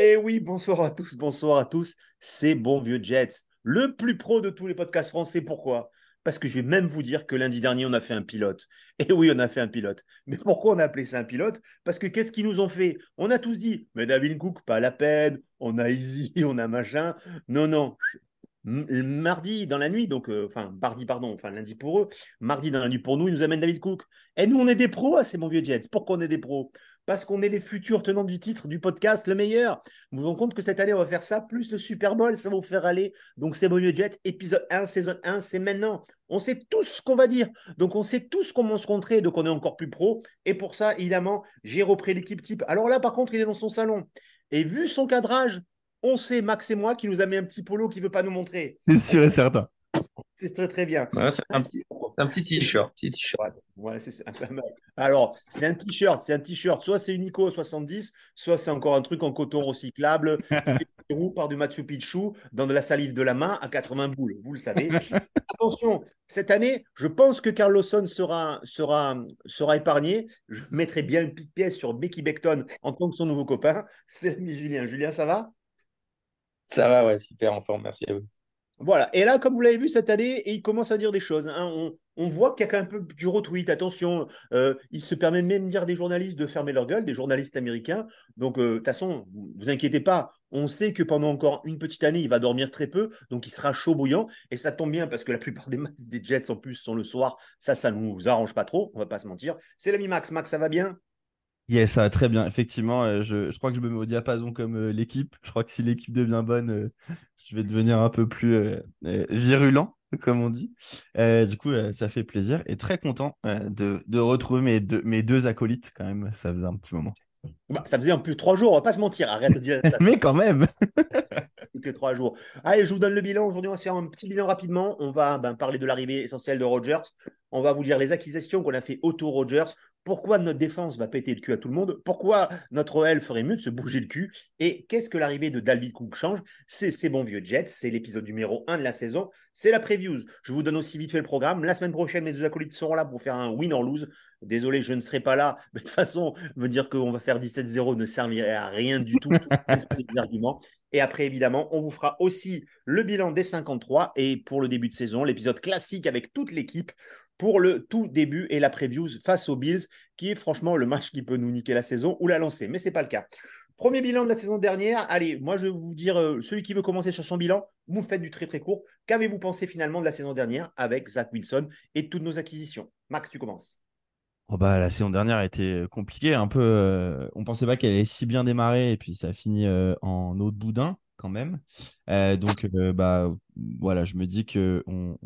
Eh oui, bonsoir à tous, bonsoir à tous. C'est Bon Vieux Jets, le plus pro de tous les podcasts français. Pourquoi? Parce que je vais même vous dire que lundi dernier, on a fait un pilote. Et oui, on a fait un pilote. Mais pourquoi on a appelé ça un pilote? Parce que qu'est-ce qu'ils nous ont fait? On a tous dit, mais David Cook, pas la peine, on a Easy, on a machin. Non, non, mardi dans la nuit, donc euh, enfin mardi pardon, enfin lundi pour eux, mardi dans la nuit pour nous, ils nous amènent David Cook. Et nous on est des pros, c'est mon vieux Jets. Pourquoi on est des pros? Parce qu'on est les futurs tenants du titre du podcast le meilleur. Vous vous rendez compte que cette année on va faire ça plus le Super Bowl, ça va vous faire aller. Donc c'est mon vieux Jets, épisode 1, saison 1, c'est maintenant. On sait tout ce qu'on va dire. Donc on sait tous comment se contrer, donc on est encore plus pro. Et pour ça, évidemment, j'ai repris l'équipe type. Alors là, par contre, il est dans son salon. Et vu son cadrage, on sait, Max et moi, qui nous a mis un petit polo qui ne veut pas nous montrer. C'est sûr et certain. C'est très très bien. c'est un petit, t-shirt. Ouais, c'est Alors, c'est un t-shirt, c'est un t-shirt. Soit c'est Unico 70, soit c'est encore un truc en coton recyclable qui par du Machu Picchu dans de la salive de la main à 80 boules. Vous le savez. Attention, cette année, je pense que Carlosson sera, sera, sera épargné. Je mettrai bien une petite pièce sur Becky Beckton en tant que son nouveau copain. C'est l'ami Julien. Julien, ça va? Ça va, ouais, super en forme, merci à vous. Voilà, et là, comme vous l'avez vu cette année, il commence à dire des choses. Hein. On, voit qu'il y a quand même un peu du retweet. Attention, euh, il se permet même de dire des journalistes de fermer leur gueule, des journalistes américains. Donc, euh, de toute façon, vous inquiétez pas, on sait que pendant encore une petite année, il va dormir très peu, donc il sera chaud bouillant. Et ça tombe bien parce que la plupart des matchs des Jets en plus sont le soir. Ça, ça ne nous arrange pas trop, on va pas se mentir. C'est l'ami Max. Max, ça va bien? Yes, ça va très bien. Effectivement, euh, je, crois que je me mets au diapason comme euh, l'équipe. Je crois que si l'équipe devient bonne, euh, je vais devenir un peu plus virulent, comme on dit. du coup, ça fait plaisir et très content de, retrouver mes deux, mes deux acolytes quand même. Ça faisait un petit moment. Bah, ça faisait en plus trois jours, on va pas se mentir, arrête de dire ça. Mais quand même que trois jours. Allez, je vous donne le bilan. Aujourd'hui, on va faire un petit bilan rapidement. On va ben, parler de l'arrivée essentielle de Rogers. On va vous dire les acquisitions qu'on a fait autour Rogers. Pourquoi notre défense va péter le cul à tout le monde? Pourquoi notre OL ferait mieux de se bouger le cul? Et qu'est-ce que l'arrivée de Dalvin Cook change? C'est ces bons vieux Jets, c'est l'épisode numéro 1 de la saison, c'est la previews. Je vous donne aussi vite fait le programme. La semaine prochaine, les deux acolytes seront là pour faire un win or lose. Désolé, je ne serai pas là. Mais de toute façon, me dire qu'on va faire 17-0 ne servirait à rien du tout. Et après, évidemment, on vous fera aussi le bilan des 53 et pour le début de saison, l'épisode classique avec toute l'équipe pour le tout début et la preview face aux Bills, qui est franchement le match qui peut nous niquer la saison ou la lancer. Mais ce n'est pas le cas. Premier bilan de la saison dernière. Allez, moi je vais vous dire, euh, celui qui veut commencer sur son bilan, vous faites du très très court. Qu'avez-vous pensé finalement de la saison dernière avec Zach Wilson et toutes nos acquisitions? Max, tu commences. Oh bah, la saison dernière a été compliquée. Un peu, euh, on pensait pas qu'elle allait si bien démarrer et puis ça a fini euh, en de boudin quand même. donc, bah, voilà, je me dis que on,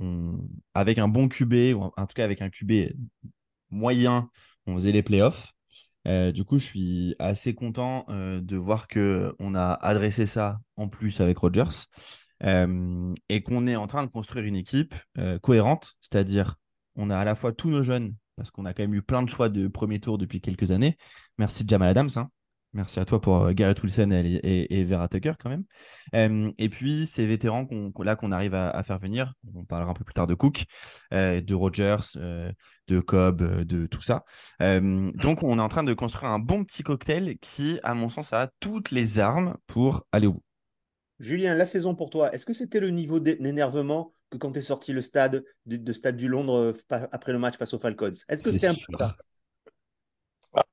avec un bon QB, ou en tout cas avec un QB moyen, on faisait les playoffs. du coup, je suis assez content de voir que on a adressé ça en plus avec Rogers et qu'on est en train de construire une équipe cohérente, c'est-à-dire on a à la fois tous nos jeunes parce qu'on a quand même eu plein de choix de premier tour depuis quelques années. Merci Jamal Adams, hein, Merci à toi pour euh, Garrett Wilson et, Vera Tucker quand même. et puis ces vétérans qu'on, là qu'on arrive à, faire venir, on parlera un peu plus tard de Cook, euh, de Rogers, euh, de Cobb, de tout ça. donc on est en train de construire un bon petit cocktail qui, à mon sens, a toutes les armes pour aller au bout. Julien, la saison pour toi, est-ce que c'était le niveau d'énervement que quand tu es sorti le stade de, stade du Londres après le match face aux Falcons? Est-ce que c'était un peu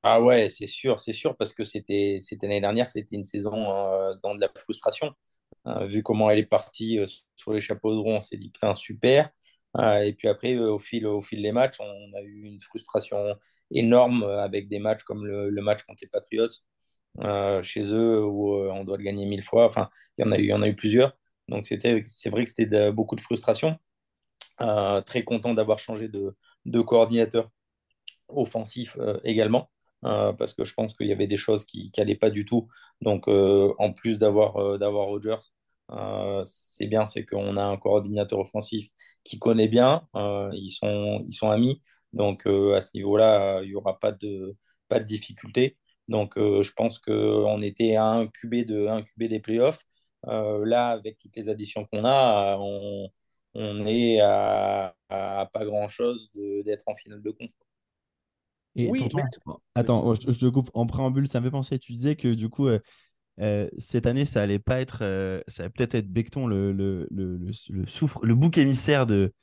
ah ouais, c'est sûr, c'est sûr, parce que c'était l'année dernière, c'était une saison euh, dans de la frustration. Euh, vu comment elle est partie euh, sur les chapeaux de roue, on s'est dit putain, super. et puis après, au fil, au fil des matchs, on a eu une frustration énorme avec des matchs comme le, match contre les Patriots chez eux où on doit le gagner mille fois. Enfin, il y en a eu, plusieurs. Donc c'est vrai que c'était beaucoup de frustration. très content d'avoir changé de coordinateur offensif euh, également. Euh, parce que je pense qu'il y avait des choses qui n'allaient pas du tout. Donc, euh, en plus d'avoir d'avoir Rogers, c'est bien, c'est qu'on a un coordinateur offensif qui connaît bien, ils, sont, amis, donc à ce niveau-là, il n'y aura pas de, pas difficulté. Donc je pense qu'on était à un QB, des playoffs. là, avec toutes les additions qu'on a, on, est à, à pas grand-chose d'être en finale de compte oui, attends, je, te coupe en préambule, ça me fait penser. Tu disais que du coup, euh, cette année, ça allait pas être, ça allait peut-être être Becton le, le, le, le, souffre, le bouc émissaire de,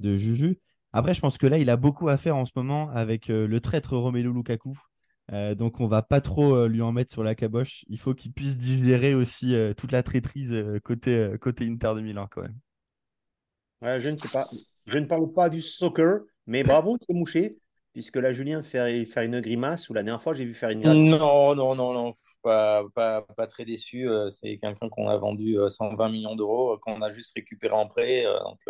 de Juju. Après, je pense que là, il a beaucoup à faire en ce moment avec le traître Romelu Lukaku. donc, on va pas trop lui en mettre sur la caboche. Il faut qu'il puisse digérer aussi toute la traîtrise côté, côté Inter de Milan, quand même. Ouais, je ne sais pas. Je ne parle pas du soccer, mais bravo, c'est mouché. Puisque là, Julien fait faire une grimace, ou la dernière fois, j'ai vu faire une grimace. Non, non, non, non, pas, pas, pas très déçu. Euh, c'est quelqu'un qu'on a vendu 120 euh, millions d'euros, euh, qu'on a juste récupéré en prêt, donc,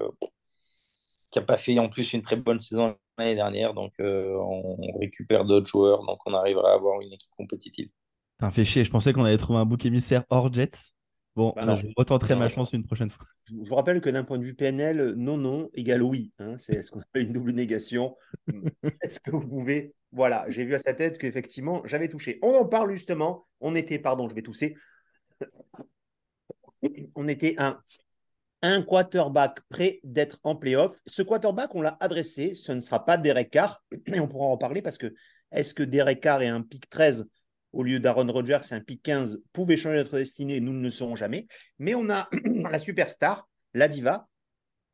qui n'a pas fait en plus une très bonne saison l'année dernière. Donc, on récupère d'autres joueurs, donc on arrivera à avoir une équipe compétitive. Un fait chier, je pensais qu'on allait trouver un bouc émissaire hors Jets. Bon, bah je retenterai ma chance une prochaine fois. Je vous rappelle que d'un point de vue PNL, non, non égale oui. Hein. c'est ce qu'on appelle une double négation. Est-ce que vous pouvez. Voilà, j'ai vu à sa tête qu'effectivement, j'avais touché. On en parle justement. On était, pardon, je vais tousser. On était un, un quarterback prêt d'être en playoff. Ce quarterback, on l'a adressé. Ce ne sera pas Derek Carr. Et on pourra en parler parce que est-ce que Derek Carr est un pic 13 au lieu d'Aaron Rodgers, un pick 15, pouvait changer notre destinée, nous ne le saurons jamais. Mais on a la superstar, la diva,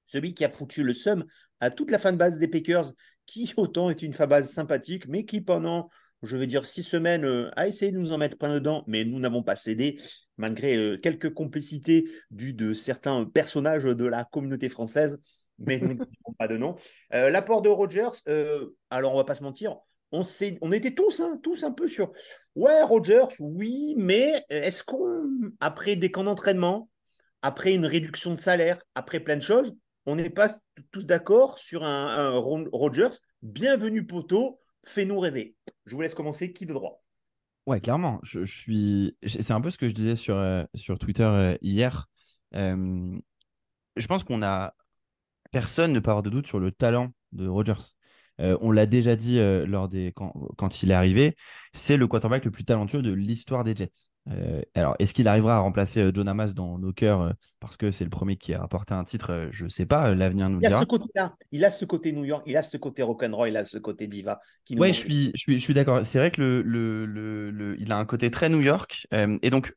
celui qui a foutu le seum à toute la fanbase des Packers, qui autant est une fanbase sympathique, mais qui pendant, je veux dire, six semaines euh, a essayé de nous en mettre plein dedans, mais nous n'avons pas cédé, malgré euh, quelques complicités dues de certains personnages de la communauté française, mais nous n'avons pas de nom. Euh, l'apport de Rodgers, alors on va pas se mentir, on, était tous, hein, tous un peu sur Ouais, Rogers, oui, mais est-ce qu'on, après des camps d'entraînement, après une réduction de salaire, après plein de choses, on n'est pas tous d'accord sur un, Rogers Bienvenue poteau, fais-nous rêver. Je vous laisse commencer. Qui de droit? Ouais, clairement. Je, suis. C'est un peu ce que je disais sur, euh, Twitter euh, hier. Euh, je pense qu'on a. Personne ne peut avoir de doute sur le talent de Rogers. Euh, on l'a déjà dit euh, lors des quand, il est arrivé, c'est le quarterback le plus talentueux de l'histoire des Jets. Euh, alors, est-ce qu'il arrivera à remplacer John Hamas dans nos cœurs parce que c'est le premier qui a rapporté un titre Je ne sais pas, l'avenir nous il dira. A ce côté -là. Il a ce côté New York, il a ce côté rock'n'roll, il a ce côté diva. Ouais, je suis, je suis, je suis d'accord. C'est vrai que le, le, il a un côté très New York. et donc,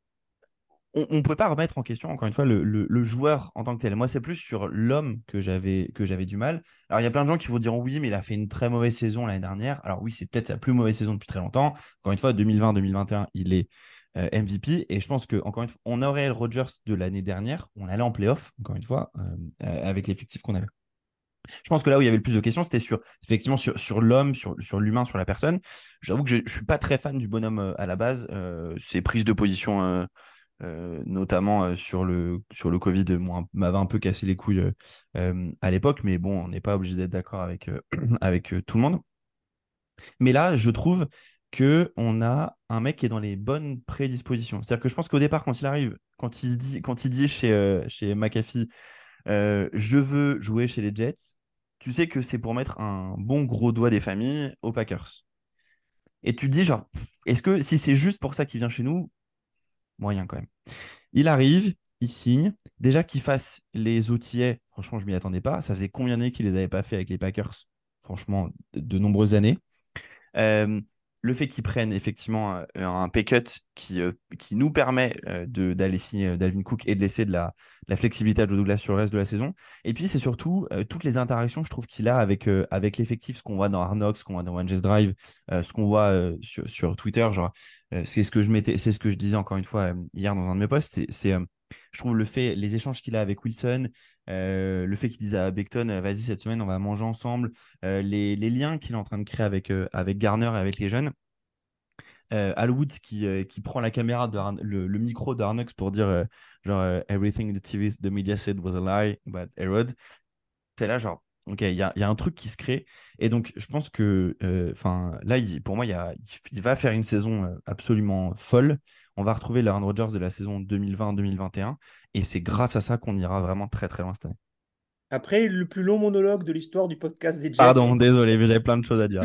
on ne peut pas remettre en question, encore une fois, le, joueur en tant que tel. Moi, c'est plus sur l'homme que j'avais que j'avais du mal. Alors, il y a plein de gens qui vont dire oui, mais il a fait une très mauvaise saison l'année dernière. Alors oui, c'est peut-être sa plus mauvaise saison depuis très longtemps. Encore une fois, 2020-2021, il est euh, MVP. Et je pense que encore une fois, on aurait le Rodgers de l'année dernière, on allait en playoff, encore une fois, euh, euh, avec l'effectif qu'on avait. Je pense que là où il y avait le plus de questions, c'était sur effectivement sur, l'homme, sur, sur l'humain, sur la personne. J'avoue que je ne suis pas très fan du bonhomme à la base. ses prises de position euh, notamment euh, sur, le, sur le Covid, m'avait un peu cassé les couilles euh, à l'époque, mais bon, on n'est pas obligé d'être d'accord avec, avec tout le monde. Mais là, je trouve que on a un mec qui est dans les bonnes prédispositions. C'est-à-dire que je pense qu'au départ, quand il arrive, quand il dit, quand il dit chez, chez McAfee, je veux jouer chez les Jets, tu sais que c'est pour mettre un bon gros doigt des familles aux Packers. Et tu te dis, genre, est-ce que si c'est juste pour ça qu'il vient chez nous, moyen quand même. Il arrive, il signe. Déjà qu'il fasse les outillets, franchement, je m'y attendais pas. Ça faisait combien d'années qu'il les avait pas fait avec les Packers? Franchement, de, nombreuses années. Euh, le fait qu'ils prennent effectivement euh, un pay cut qui, euh, qui nous permet d'aller signer Dalvin Cook et de laisser de la, la, flexibilité à Joe Douglas sur le reste de la saison. Et puis, c'est surtout toutes les interactions, je trouve, qu'il a avec, avec l'effectif, ce qu'on voit dans Arnox, ce qu'on voit dans One Drive, ce qu'on voit sur, sur, Twitter. Genre, euh, c'est ce que je ce que je disais encore une fois euh, hier dans un de mes posts. C'est, euh, je trouve le fait, les échanges qu'il a avec Wilson, le fait qu'il dise à Beckton, vas-y cette semaine on va manger ensemble, les, liens qu'il est en train de créer avec avec Garner et avec les jeunes. Al Woods qui, qui prend la caméra, de le, micro d'Arnox pour dire genre everything the TV, the media said was a lie but Herod. C'est là genre Ok, il y a, un truc qui se crée. Et donc, je pense que euh, enfin là, pour moi, il, va faire une saison euh, absolument folle. On va retrouver l'Aaron Rodgers de la saison 2020-2021. Et c'est grâce à ça qu'on ira vraiment très, très loin cette année. Après, le plus long monologue de l'histoire du podcast des Jets. Pardon, désolé, mais j'avais plein de choses à dire.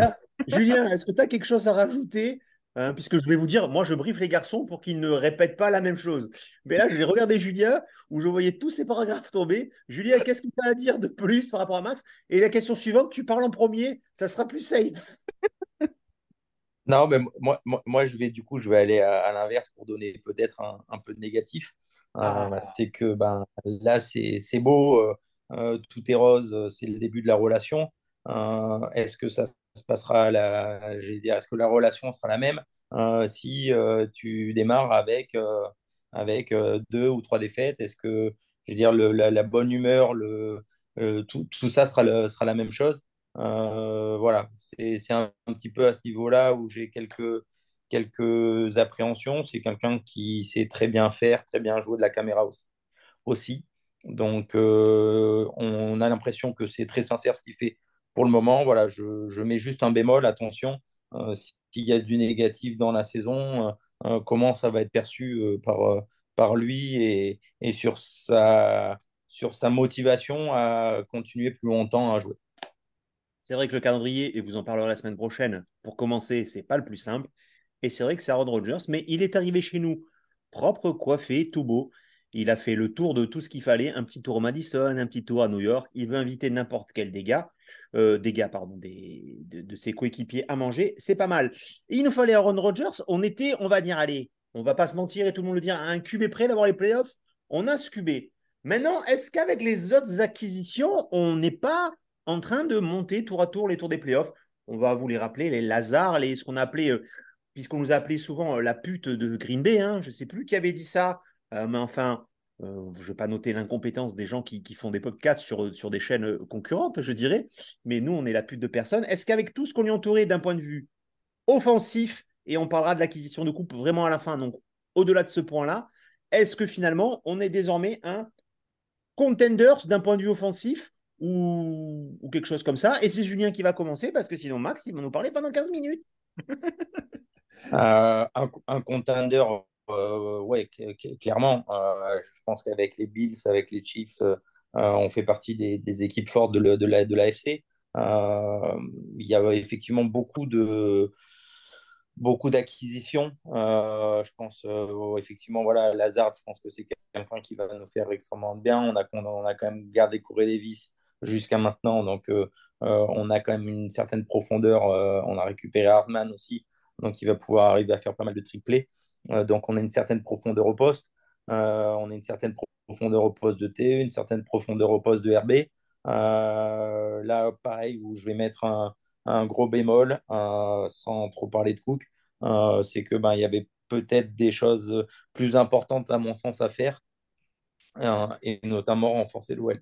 Julien, est-ce que tu as quelque chose à rajouter Hein, puisque je vais vous dire, moi je briefe les garçons pour qu'ils ne répètent pas la même chose. Mais là, j'ai regardé Julien, où je voyais tous ces paragraphes tomber. Julien, qu'est-ce que tu as à dire de plus par rapport à Max? Et la question suivante, tu parles en premier, ça sera plus safe. Non, mais moi, moi, moi, je vais du coup, je vais aller à, à l'inverse pour donner peut-être un, un peu de négatif. Euh, Ah, c'est que ben, là, c'est beau, euh, euh, tout est rose, c'est le début de la relation. Euh, est-ce que ça se passera, la, est-ce que la relation sera la même? Si tu démarres avec, avec deux ou trois défaites? Est-ce que, je veux dire, le, la, la bonne humeur, le, tout, tout ça sera, le- sera la même chose? Euh, voilà, c'est un, petit peu à ce niveau-là où j'ai quelques, quelques appréhensions. C'est quelqu'un qui sait très bien faire, très bien jouer de la caméra aussi. aussi. Donc, euh, on a l'impression que c'est très sincère ce qu'il fait pour le moment. Voilà, je, je mets juste un bémol, attention, euh, s'il y a du négatif dans la saison, comment ça va être perçu par, par lui et, et sur sa, sur sa motivation à continuer plus longtemps à jouer. C'est vrai que le calendrier, et vous en parlerez la semaine prochaine, pour commencer, c'est pas le plus simple. Et c'est vrai que c'est Aaron Rodgers, mais il est arrivé chez nous propre, coiffé, tout beau. Il a fait le tour de tout ce qu'il fallait, un petit tour au Madison, un petit tour à New York. Il veut inviter n'importe quel dégât, euh, dégâts pardon, des, de, ses coéquipiers à manger. C'est pas mal. Il nous fallait Aaron Rodgers. On était, on va dire, allez, on va pas se mentir et tout le monde le dire, à un QB près d'avoir les playoffs. On a ce QB. Maintenant, est-ce qu'avec les autres acquisitions, on n'est pas en train de monter tour à tour les tours des playoffs On va vous les rappeler, les Lazars, ce qu'on appelait, euh, puisqu'on nous a appelé souvent euh, la pute de Green Bay. Hein, je ne sais plus qui avait dit ça, euh, mais enfin, je ne vais pas noter l'incompétence des gens qui, qui, font des podcasts sur, sur des chaînes concurrentes, je dirais, mais nous, on est la pute de personne. Est-ce qu'avec tout ce qu'on lui entourait d'un point de vue offensif, et on parlera de l'acquisition de coupe vraiment à la fin, donc au-delà de ce point-là, est-ce que finalement, on est désormais un contenders d'un point de vue offensif ou, ou, quelque chose comme ça. Et c'est Julien qui va commencer parce que sinon, Max, il va nous parler pendant 15 minutes. euh, un, contender, euh, ouais, clairement. Euh, je pense qu'avec les Bills, avec les Chiefs, euh, on fait partie des, équipes fortes de, le, de, la, de l'AFC. Il y a effectivement beaucoup de beaucoup d'acquisitions. Je pense effectivement, voilà, Lazard, je pense que c'est quelqu'un qui va nous faire extrêmement bien. On a, on a quand même gardé Corey Davis jusqu'à maintenant, donc euh, on a quand même une certaine profondeur. on a récupéré Hartman aussi, donc il va pouvoir arriver à faire pas mal de triplés. donc on a une certaine profondeur au poste. on a une certaine profondeur au poste de T, une certaine profondeur au poste de RB. là, pareil, où je vais mettre un, gros bémol, euh, sans trop parler de Cook, euh, c'est que ben, y avait peut-être des choses plus importantes à mon sens à faire, euh, et notamment renforcer l'OL.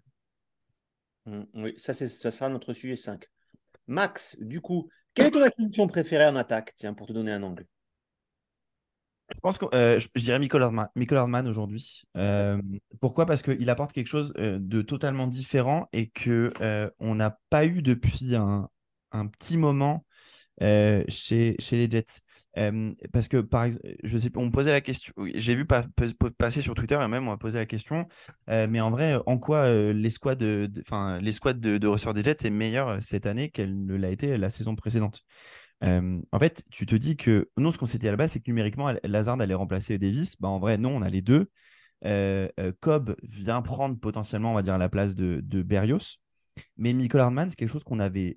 Mmh, oui, ça, ça sera notre sujet 5. Max, du coup, quelle est ton acquisition préférée en attaque? Tiens, pour te donner un angle. Je pense que euh, je, je, dirais Michael Hardman, aujourd'hui. Euh, pourquoi? Parce qu'il apporte quelque chose de totalement différent et que euh, on n'a pas eu depuis un, un petit moment euh, chez, les Jets. Euh, parce que, par je sais on me posait la question, j'ai vu pas, passer sur Twitter et même on m'a posé la question, euh, mais en vrai, en quoi les squads, de, enfin, les squads de, de receveurs des Jets est meilleur cette année qu'elle ne l'a été la saison précédente? En fait, tu te dis que non, ce qu'on s'était à la base, c'est que numériquement, Lazard allait remplacer Davis. Bah, en vrai, non, on a les deux. Cobb vient prendre potentiellement, on va dire, la place de, de Berrios. Mais Michael Hardman, c'est quelque chose qu'on n'avait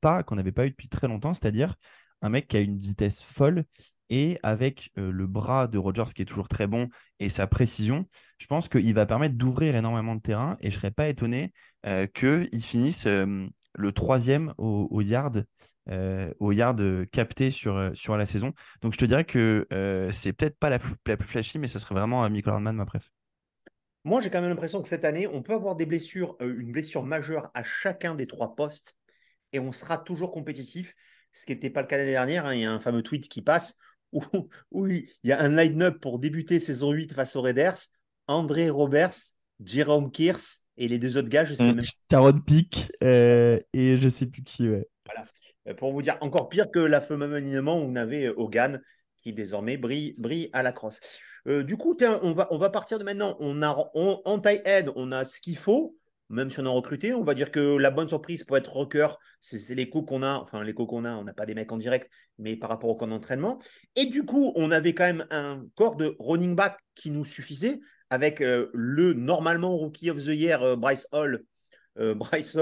pas, eu depuis très longtemps, c'est-à-dire un mec qui a une vitesse folle et avec euh, le bras de Rogers qui est toujours très bon et sa précision, je pense qu'il va permettre d'ouvrir énormément de terrain et je serais pas étonné euh, qu'il finisse euh, le troisième au, yard, yard capté sur, la saison. Donc je te dirais que c'est peut-être pas la, plus flashy, mais ce serait vraiment Michael Hardman ma préf. Moi, j'ai quand même l'impression que cette année, on peut avoir des blessures, euh, une blessure majeure à chacun des trois postes et on sera toujours compétitif, ce qui n'était pas le cas l'année dernière. Hein. Il y a un fameux tweet qui passe où, où il y a un line-up pour débuter saison 8 face aux Raiders André Roberts, Jerome Kears et les deux autres gars, je sais mmh. même Sharon Peak euh, et je sais plus qui, ouais. Voilà. Pour vous dire, encore pire que la fameuse alignement où on avait Hogan qui désormais brille, brille à la crosse. Euh, du coup, on va, on va partir de maintenant. On a en taille head, on a ce qu'il faut, même si on a recruté. On va dire que la bonne surprise pour être rocker, c'est les coups qu'on a. Enfin, les coups qu'on a, on n'a pas des mecs en direct, mais par rapport au camp d'entraînement. Et du coup, on avait quand même un corps de running back qui nous suffisait avec euh, le normalement rookie of the year, euh, Bryce Hall, Euh, Bryce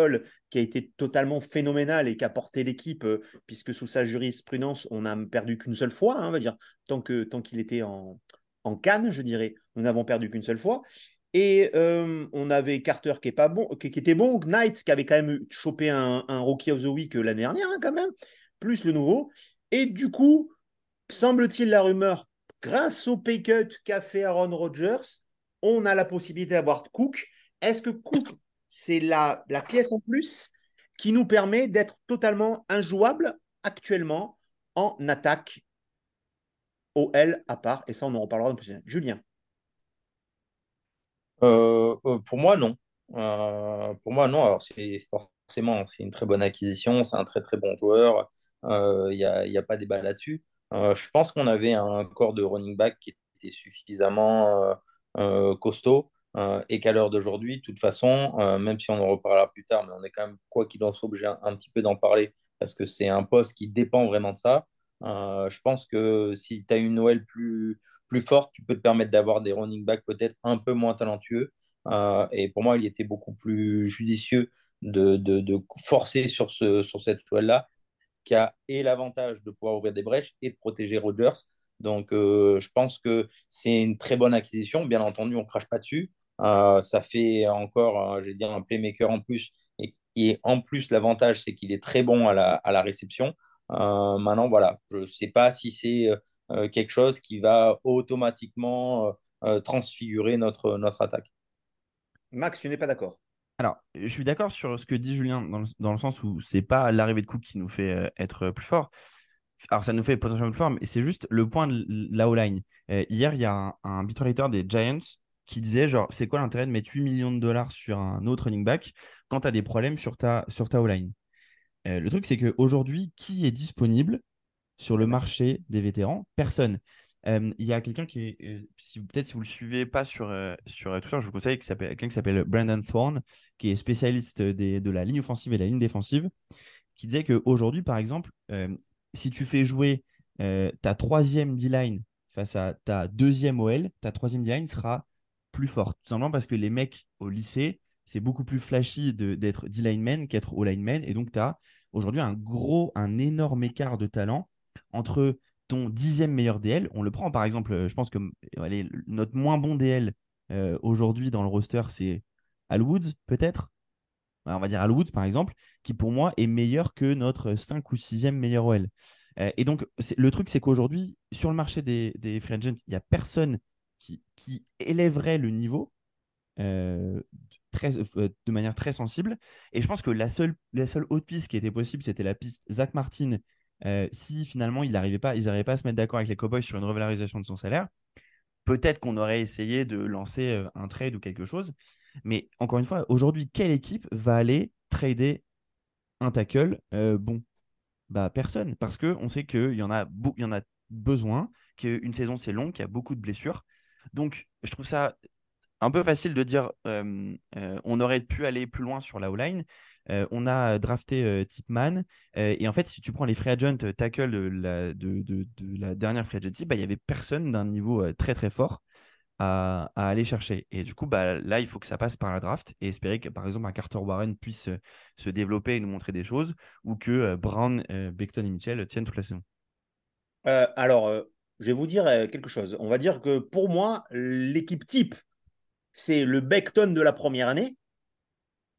qui a été totalement phénoménal et qui a porté l'équipe, euh, puisque sous sa jurisprudence, on n'a perdu qu'une seule fois, hein, on va dire, tant qu'il tant était en, en Cannes, je dirais, nous n'avons perdu qu'une seule fois. Et euh, on avait Carter qui, est pas bon, qui, était bon, Knight qui avait quand même chopé un, Rookie of the Week l'année dernière, hein, quand même, plus le nouveau. Et du coup, semble-t-il la rumeur, grâce au pay cut qu'a fait Aaron Rodgers, on a la possibilité d'avoir Cook. Est-ce que Cook, c'est la, pièce en plus qui nous permet d'être totalement injouable actuellement en attaque OL à part Et ça, on en reparlera dans. Julien Euh, euh, pour moi, non. Euh, pour moi, non. Alors, c'est forcément, c'est une très bonne acquisition, c'est un très très bon joueur. Il n'y a, y a pas débat là-dessus. Je pense qu'on avait un corps de running back qui était suffisamment euh, euh, et qu'à l'heure d'aujourd'hui, de toute façon, même si on en reparlera plus tard, mais on est quand même, quoi qu'il en soit, obligé un, petit peu d'en parler parce que c'est un poste qui dépend vraiment de ça. je pense que si tu as une Noël plus, plus forte, tu peux te permettre d'avoir des running backs peut-être un peu moins talentueux. Euh, et pour moi, il était beaucoup plus judicieux de, de, forcer sur, ce, sur cette toile-là, qui a et l'avantage de pouvoir ouvrir des brèches et de protéger Rogers. Donc, euh, je pense que c'est une très bonne acquisition. Bien entendu, on ne crache pas dessus. Euh, ça fait encore, euh, je vais dire, un playmaker en plus. Et, et en plus, l'avantage, c'est qu'il est très bon à la, à la réception. Euh, maintenant, voilà, je ne sais pas si c'est euh, quelque chose qui va automatiquement euh, transfigurer notre, notre attaque. Max, tu n'es pas d'accord Alors, je suis d'accord sur ce que dit Julien, dans le, dans le sens où c'est pas l'arrivée de Cook qui nous fait euh, être plus fort. Alors, ça nous fait potentiellement plus fort, mais c'est juste le point de la O-line. Euh, hier, il y a un, un beat writer des Giants qui disait genre, c'est quoi l'intérêt de mettre 8 millions de dollars sur un autre running back quand tu as des problèmes sur ta, sur ta O-line? Euh, Le truc, c'est qu'aujourd'hui, qui est disponible sur le marché des vétérans? Personne. Euh, Il y a quelqu'un qui est, euh, si, peut-être si vous le suivez pas sur, sur Twitter, je vous conseille qui s'appelle- quelqu'un qui s'appelle Brandon Thorne, qui est spécialiste des, de la ligne offensive et la ligne défensive, qui disait qu'aujourd'hui, par exemple, si tu fais jouer ta troisième D-line face à ta deuxième OL, ta troisième D-line sera plus forte. Tout simplement parce que les mecs au lycée, c'est beaucoup plus flashy de- d'être D-lineman qu'être O-lineman. Et donc, tu as aujourd'hui un gros, un énorme écart de talent entre ton dixième meilleur DL. On le prend par exemple, euh, je pense que euh, allez, notre moins bon DL euh, aujourd'hui dans le roster, c'est Al Woods, peut-être. On va dire Al Woods, par exemple, qui pour moi est meilleur que notre 5 ou 6e meilleur OL. Et donc, le truc, c'est qu'aujourd'hui, sur le marché des, des free agents, il n'y a personne qui, élèverait le niveau euh, très, euh, de manière très sensible. Et je pense que la seule, la seule autre piste qui était possible, c'était la piste Zach Martin. euh, si finalement il n'arrivait pas, ils n'arrivaient pas à se mettre d'accord avec les Cowboys sur une revalorisation de son salaire, peut-être qu'on aurait essayé de lancer un trade ou quelque chose. Mais encore une fois, aujourd'hui, quelle équipe va aller trader un tackle bon? Bah, Personne, parce qu'on sait qu'il y, en a il y en a besoin, qu'une saison c'est long, qu'il y a beaucoup de blessures. Donc, je trouve ça un peu facile de dire euh, on aurait pu aller plus loin sur la O-line. On a drafté Tipman. et en fait, si tu prends les free agent euh, tackle de la, de, de- de la dernière free agency, bah, il n'y avait personne d'un niveau très très fort à, aller chercher. Et du coup, bah, là, il faut que ça passe par la draft et espérer que, par exemple, un Carter Warren puisse se développer et nous montrer des choses ou que Brown, Beckton et Mitchell tiennent toute la saison. Euh, alors, je vais vous dire euh, quelque chose. On va dire que pour moi, l'équipe type, c'est le Beckton de la première année,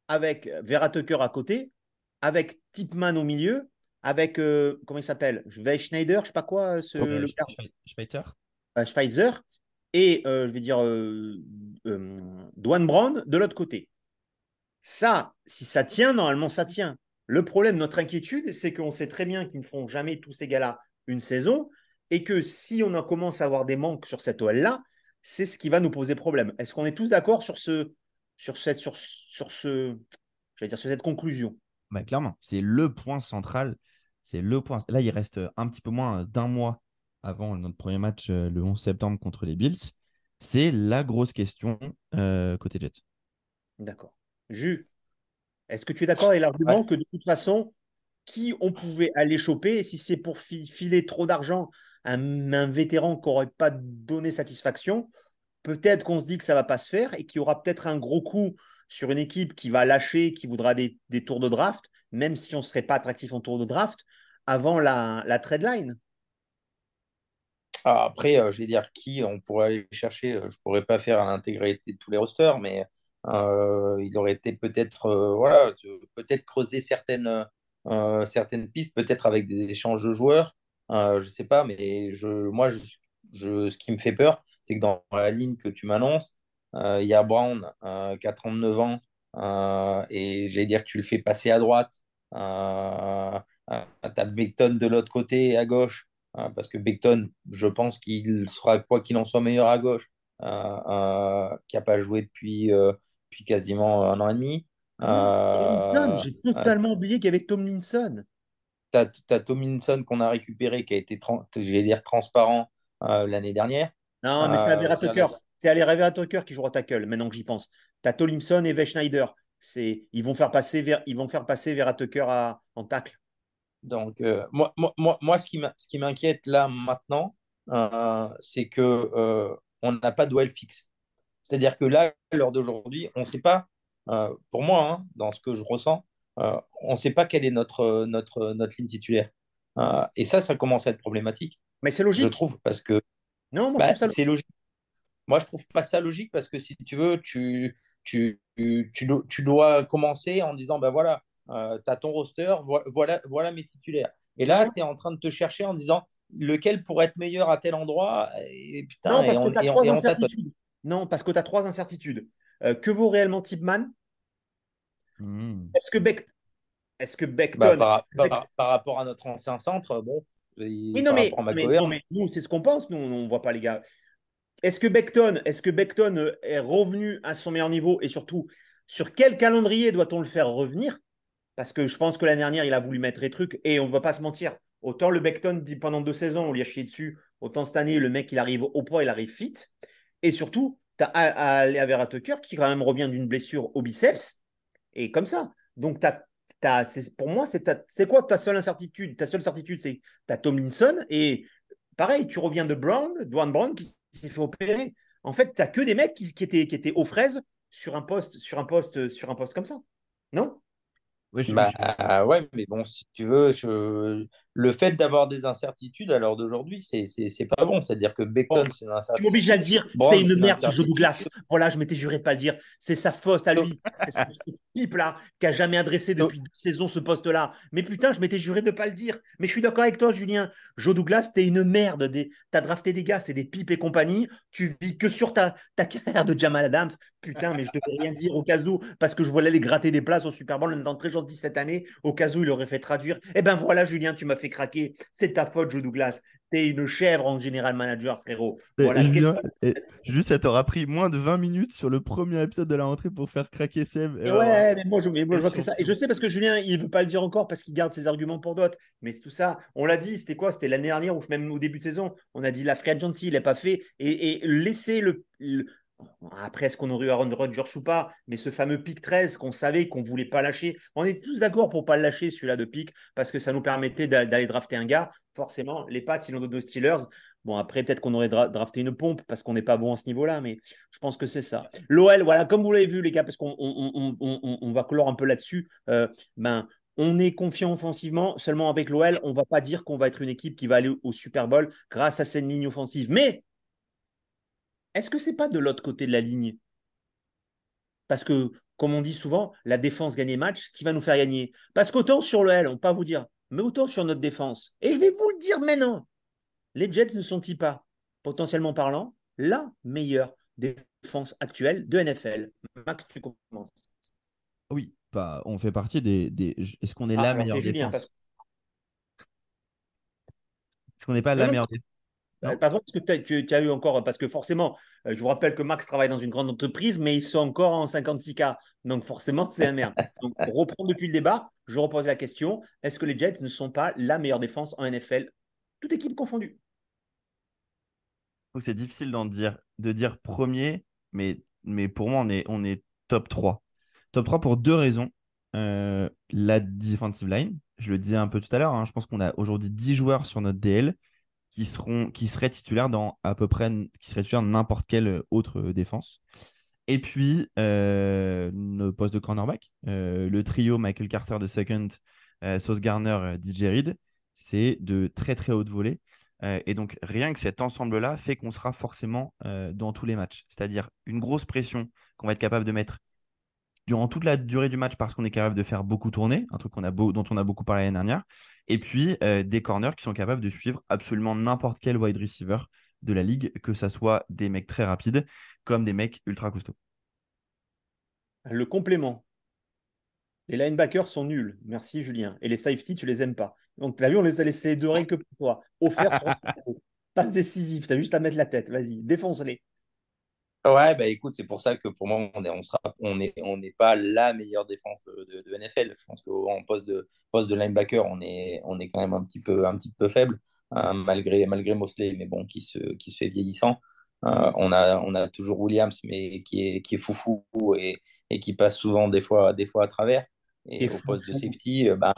avec Vera Tucker à côté, avec Tipman au milieu, avec, euh, comment il s'appelle? Schneider, je sais pas quoi, ce, le Sch- Schweitzer euh, Schweitzer, et euh, je vais dire Dwan Brown de l'autre côté. Ça, si ça tient, normalement ça tient. Le problème, notre inquiétude, c'est qu'on sait très bien qu'ils ne font jamais tous ces gars-là une saison et que si on en commence à avoir des manques sur cette OL-là, c'est ce qui va nous poser problème. Est-ce qu'on est tous d'accord sur ce, sur cette, sur, sur ce, dire sur cette conclusion? Bah, clairement, c'est le point central. C'est le point. Là, il reste un petit peu moins d'un mois avant notre premier match euh, le 11 septembre contre les Bills. C'est la grosse question euh, côté Jets. D'accord. Jus, est-ce que tu es d'accord avec l'argument Ouais. que de toute façon, qui on pouvait aller choper, et si c'est pour fi- filer trop d'argent un, vétéran qui n'aurait pas donné satisfaction, peut-être qu'on se dit que ça va pas se faire et qu'il y aura peut-être un gros coup sur une équipe qui va lâcher, qui voudra des, tours de draft, même si on ne serait pas attractif en tour de draft, avant la, la trade line ah, Après, euh, je vais dire qui on pourrait aller chercher. Je ne pourrais pas faire l'intégralité de tous les rosters, mais euh, il aurait été peut-être euh, voilà, peut-être creuser certaines pistes, peut-être avec des échanges de joueurs. Je ne sais pas, mais je, moi, je, ce qui me fait peur, c'est que dans la ligne que tu m'annonces, euh, il y a Brown euh, qui a 39 ans euh, et j'allais dire que tu le fais passer à droite. tu as Beckton de l'autre côté à gauche parce que Beckton, je pense qu'il sera quoi qu'il en soit meilleur à gauche, qui n'a pas joué depuis, depuis quasiment un an et demi. J'ai totalement oublié qu'il y avait Tomlinson. Tu as, Tomlinson qu'on a récupéré, qui a été, dire, transparent l'année dernière. Non, mais c'est Avera Tucker. C'est Avera Tucker qui jouera tackle, maintenant que j'y pense. Tu as Tolimson et Schneider. Ils vont faire passer vers, ils vont faire passer Vera Tucker à, en tacle. Donc, euh, moi, moi, moi, ce qui m'inquiète là maintenant, euh, c'est que euh, on n'a pas de duel fixe. C'est-à-dire que là, à l'heure d'aujourd'hui, on ne sait pas, pour moi, hein, dans ce que je ressens, on ne sait pas quelle est notre, notre, notre ligne titulaire. et ça, ça commence à être problématique. Mais c'est logique. Je trouve, parce que non, bah, c'est logique. Moi, je trouve pas ça logique parce que si tu veux, tu, tu, tu, dois commencer en disant ben voilà, euh, tu as ton roster, voilà, voilà mes titulaires. Et là, tu es en train de te chercher en disant lequel pourrait être meilleur à tel endroit. Et, putain, non, parce que tu as trois incertitudes. Non, parce que tu as trois incertitudes. Euh, que vaut réellement Tipman hmm. Est-ce que Beck... Est-ce que Beckton bah, par, rapport à notre ancien centre, bon, oui, non, mais, nous, c'est ce qu'on pense. Nous, on ne voit pas les gars. Est-ce que Beckton, est-ce que Beckton euh, est revenu à son meilleur niveau et surtout, sur quel calendrier doit-on le faire revenir? Parce que je pense que l'année dernière, il a voulu mettre les trucs et on ne va pas se mentir. Autant le Beckton, dit pendant deux saisons, on lui a chié dessus. Autant cette année, le mec, il arrive au poids, il arrive fit. Et surtout, tu as Avera Tucker qui, quand même, revient d'une blessure au biceps. Et comme ça. Donc, tu as pour moi, c'est quoi ta seule incertitude? Ta seule certitude, c'est tu as Tomlinson et pareil, tu reviens de Brown, Dwan Brown qui s'est fait opérer. En fait, tu n'as que des mecs qui, étaient, qui étaient aux fraises sur un poste, sur un poste, sur un poste comme ça. Non? Oui, bah, ouais, mais bon, si tu veux, le fait d'avoir des incertitudes à l'heure d'aujourd'hui, c'est, pas bon. C'est-à-dire que Beckton, c'est une incertitude. Tu m'obliges à le dire, c'est une merde, jeu Douglas. Voilà, je m'étais juré de pas le dire. C'est sa faute à lui. c'est ce type-là qui a jamais adressé depuis deux saisons ce poste-là. Mais putain, je m'étais juré de pas le dire. Mais je suis d'accord avec toi, Julien. Joe Douglas, t'es une merde. Des... T'as drafté des gars, c'est des pipes et compagnie. Tu vis que sur ta, ta carrière de Jamal Adams. Putain, mais je devais rien dire au cas où, parce que je voulais aller gratter des places au Super Bowl en très gentil cette année. Au cas où il aurait fait traduire. Eh ben voilà, Julien, tu m'as fait craquer. C'est ta faute, Joe Douglas. T'es une chèvre en général manager, frérot. Voilà, juste, ça t'aura pris moins de 20 minutes sur le premier épisode de la rentrée pour faire craquer Seb. ouais, mais moi, je, vois que c'est ça. Et je sais parce que Julien, il ne veut pas le dire encore parce qu'il garde ses arguments pour d'autres. Mais tout ça, on l'a dit, c'était quoi? C'était l'année dernière ou même au début de saison, on a dit la free agency, il n'est pas fait. Et, et laisser le après, est-ce qu'on aurait eu Aaron Rodgers ou pas? Mais ce fameux pic 13 qu'on savait qu'on ne voulait pas lâcher, on était tous d'accord pour ne pas lâcher, celui-là de pic, parce que ça nous permettait d'aller drafter un gars. Forcément, les Pats, ils l'ont donné Steelers. Bon, après, peut-être qu'on aurait drafté une pompe parce qu'on n'est pas bon à ce niveau-là, mais je pense que c'est ça. L'OL, voilà, comme vous l'avez vu, les gars, parce qu'on on, va clore un peu là-dessus, euh, ben, on est confiant offensivement. Seulement avec l'OL, on ne va pas dire qu'on va être une équipe qui va aller au Super Bowl grâce à cette ligne offensive. Mais est-ce que c'est pas de l'autre côté de la ligne? Parce que, comme on dit souvent, la défense gagne les matchs, qui va nous faire gagner? Parce qu'autant sur le L, on ne peut pas vous dire, mais autant sur notre défense. Et je vais vous le dire maintenant, les Jets ne sont-ils pas, potentiellement parlant, la meilleure défense actuelle de NFL Max, tu commences. Oui, bah, on fait partie des. Est-ce qu'on est la ah, meilleure défense? Est-ce qu'on n'est pas la meilleure défense euh, Pardon, parce que tu, as eu encore, parce que forcément, euh, je vous rappelle que Max travaille dans une grande entreprise, mais ils sont encore en 56K. Donc forcément, c'est un merde. Donc, reprendre depuis le débat, je repose la question est-ce que les Jets ne sont pas la meilleure défense en NFL, toute équipe confondue C'est difficile d'en dire, de dire premier, mais, mais pour moi, on est, on est top 3. Top 3 pour deux raisons. Euh, la defensive line, je le disais un peu tout à l'heure, hein, je pense qu'on a aujourd'hui 10 joueurs sur notre DL qui, seront, qui seraient titulaires dans à peu près qui seraient titulaires n'importe quelle autre défense. Et puis, euh, nos postes de cornerback, euh, le trio Michael Carter de second, euh, Sauce Garner, DJ Reed, c'est de très très haute volée. et donc, rien que cet ensemble-là fait qu'on sera forcément dans tous les matchs. C'est-à-dire une grosse pression qu'on va être capable de mettre durant toute la durée du match parce qu'on est capable de faire beaucoup tourner, un truc a dont on a beaucoup parlé l'année dernière. Et puis, des corners qui sont capables de suivre absolument n'importe quel wide receiver de la ligue, que ça soit des mecs très rapides comme des mecs ultra costauds. Le complément. Les linebackers sont nuls. Merci Julien. Et les safety, tu les aimes pas. Donc, tu as vu, on les a laissés de que pour toi. Offert sur passe décisive. Tu as juste à mettre la tête. Vas-y, défonce-les. Ouais, bah écoute, c'est pour ça que pour moi, on est, on sera, on est, on n'est pas la meilleure défense de, de, NFL. Je pense qu'en poste de, poste de linebacker, on est, on est quand même un petit peu, un petit peu faible, hein, malgré, malgré Mosley, mais bon, qui se, qui se fait vieillissant. Euh, on, a, on a toujours Williams, mais qui est, qui est foufou et, et qui passe souvent des fois, des fois à travers. Et, au poste de safety, euh, ben...